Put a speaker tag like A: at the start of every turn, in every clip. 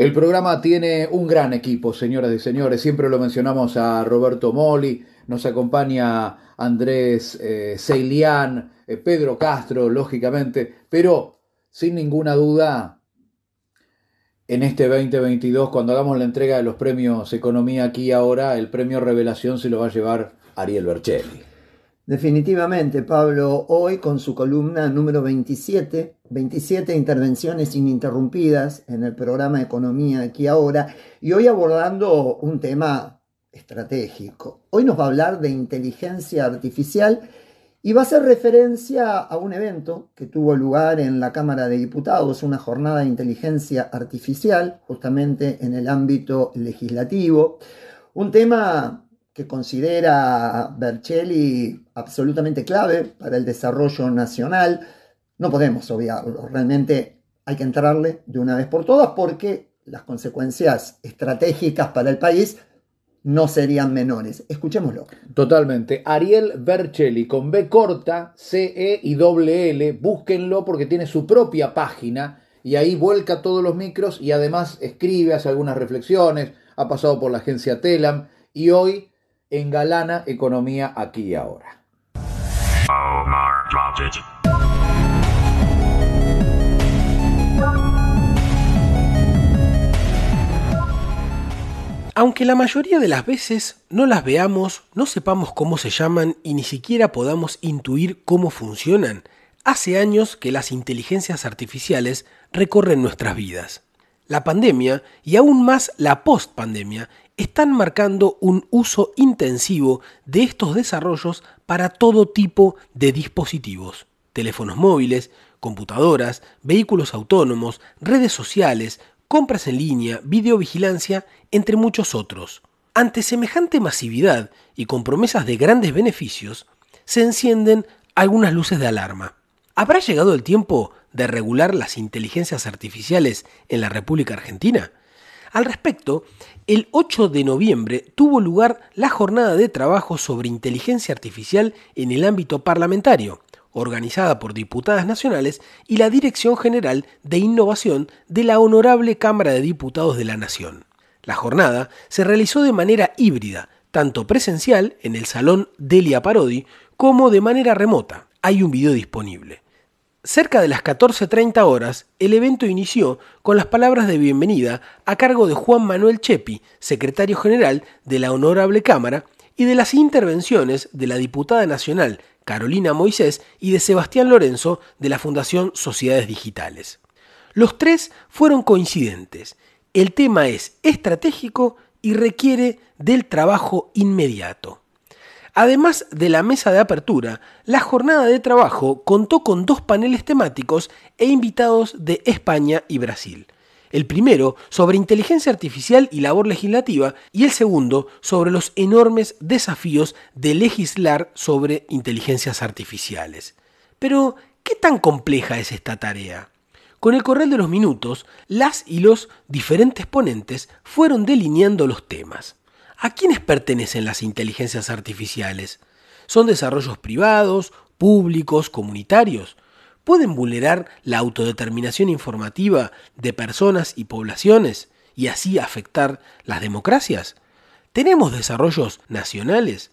A: El programa tiene un gran equipo, señoras y señores. Siempre lo mencionamos a Roberto Moli, nos acompaña Andrés eh, eh, Pedro Castro, lógicamente, pero sin ninguna duda, en este 2022, cuando hagamos la entrega de los premios Economía aquí ahora, el premio Revelación se lo va a llevar Ariel Bercelli.
B: Definitivamente, Pablo, hoy con su columna número 27, 27 intervenciones ininterrumpidas en el programa Economía aquí ahora, y hoy abordando un tema estratégico. Hoy nos va a hablar de inteligencia artificial y va a hacer referencia a un evento que tuvo lugar en la Cámara de Diputados, una jornada de inteligencia artificial, justamente en el ámbito legislativo. Un tema que considera Bercelli absolutamente clave para el desarrollo nacional. No podemos obviarlo, realmente hay que entrarle de una vez por todas porque las consecuencias estratégicas para el país no serían menores. Escuchémoslo.
A: Totalmente. Ariel Bercelli con B corta, C, E y doble L. Búsquenlo porque tiene su propia página y ahí vuelca todos los micros y además escribe, hace algunas reflexiones. Ha pasado por la agencia Telam y hoy engalana economía aquí y ahora.
C: Aunque la mayoría de las veces no las veamos, no sepamos cómo se llaman y ni siquiera podamos intuir cómo funcionan, hace años que las inteligencias artificiales recorren nuestras vidas. La pandemia y aún más la post-pandemia están marcando un uso intensivo de estos desarrollos para todo tipo de dispositivos, teléfonos móviles, computadoras, vehículos autónomos, redes sociales, compras en línea, videovigilancia, entre muchos otros. Ante semejante masividad y con promesas de grandes beneficios, se encienden algunas luces de alarma. ¿Habrá llegado el tiempo de regular las inteligencias artificiales en la República Argentina? Al respecto, el 8 de noviembre tuvo lugar la jornada de trabajo sobre inteligencia artificial en el ámbito parlamentario, organizada por diputadas nacionales y la Dirección General de Innovación de la Honorable Cámara de Diputados de la Nación. La jornada se realizó de manera híbrida, tanto presencial en el Salón Delia Parodi como de manera remota. Hay un video disponible. Cerca de las 14.30 horas, el evento inició con las palabras de bienvenida a cargo de Juan Manuel Chepi, secretario general de la Honorable Cámara, y de las intervenciones de la diputada nacional Carolina Moisés y de Sebastián Lorenzo de la Fundación Sociedades Digitales. Los tres fueron coincidentes. El tema es estratégico y requiere del trabajo inmediato. Además de la mesa de apertura, la jornada de trabajo contó con dos paneles temáticos e invitados de España y Brasil el primero sobre inteligencia artificial y labor legislativa y el segundo sobre los enormes desafíos de legislar sobre inteligencias artificiales. Pero, ¿qué tan compleja es esta tarea? Con el correr de los minutos, las y los diferentes ponentes fueron delineando los temas. ¿A quiénes pertenecen las inteligencias artificiales? ¿Son desarrollos privados, públicos, comunitarios? pueden vulnerar la autodeterminación informativa de personas y poblaciones y así afectar las democracias? ¿Tenemos desarrollos nacionales?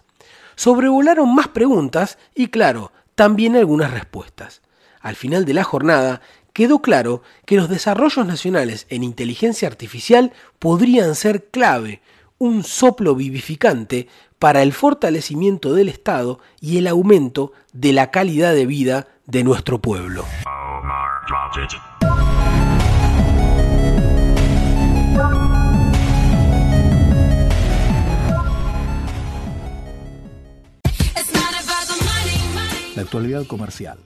C: Sobrevolaron más preguntas y, claro, también algunas respuestas. Al final de la jornada quedó claro que los desarrollos nacionales en inteligencia artificial podrían ser clave, un soplo vivificante para el fortalecimiento del Estado y el aumento de la calidad de vida de nuestro pueblo.
A: La actualidad comercial